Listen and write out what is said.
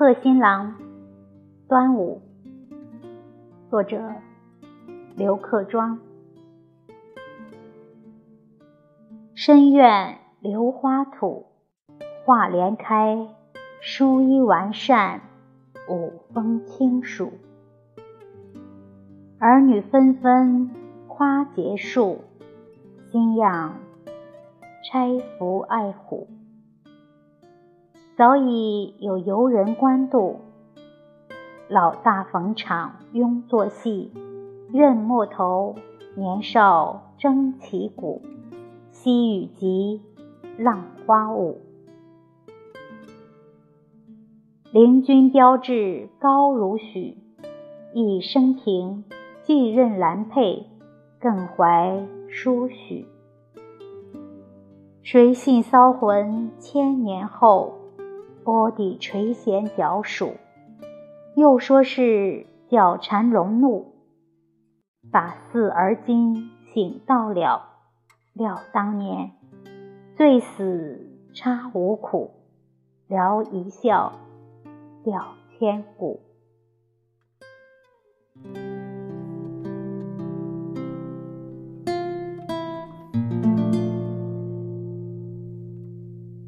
贺新郎，端午。作者：刘克庄。深院榴花吐，画帘开，书衣完善，五风轻暑。儿女纷纷夸结束，新样钗服爱虎。早已有游人观渡，老大逢场拥作戏，任陌头年少争旗鼓，西雨急，浪花舞。灵君标志高如许，一生平继任兰佩，更怀殊许。谁信骚魂千年后？波底垂涎脚鼠，又说是角缠龙怒。把四而今醒到了，料当年醉死差无苦，聊一笑，了千古。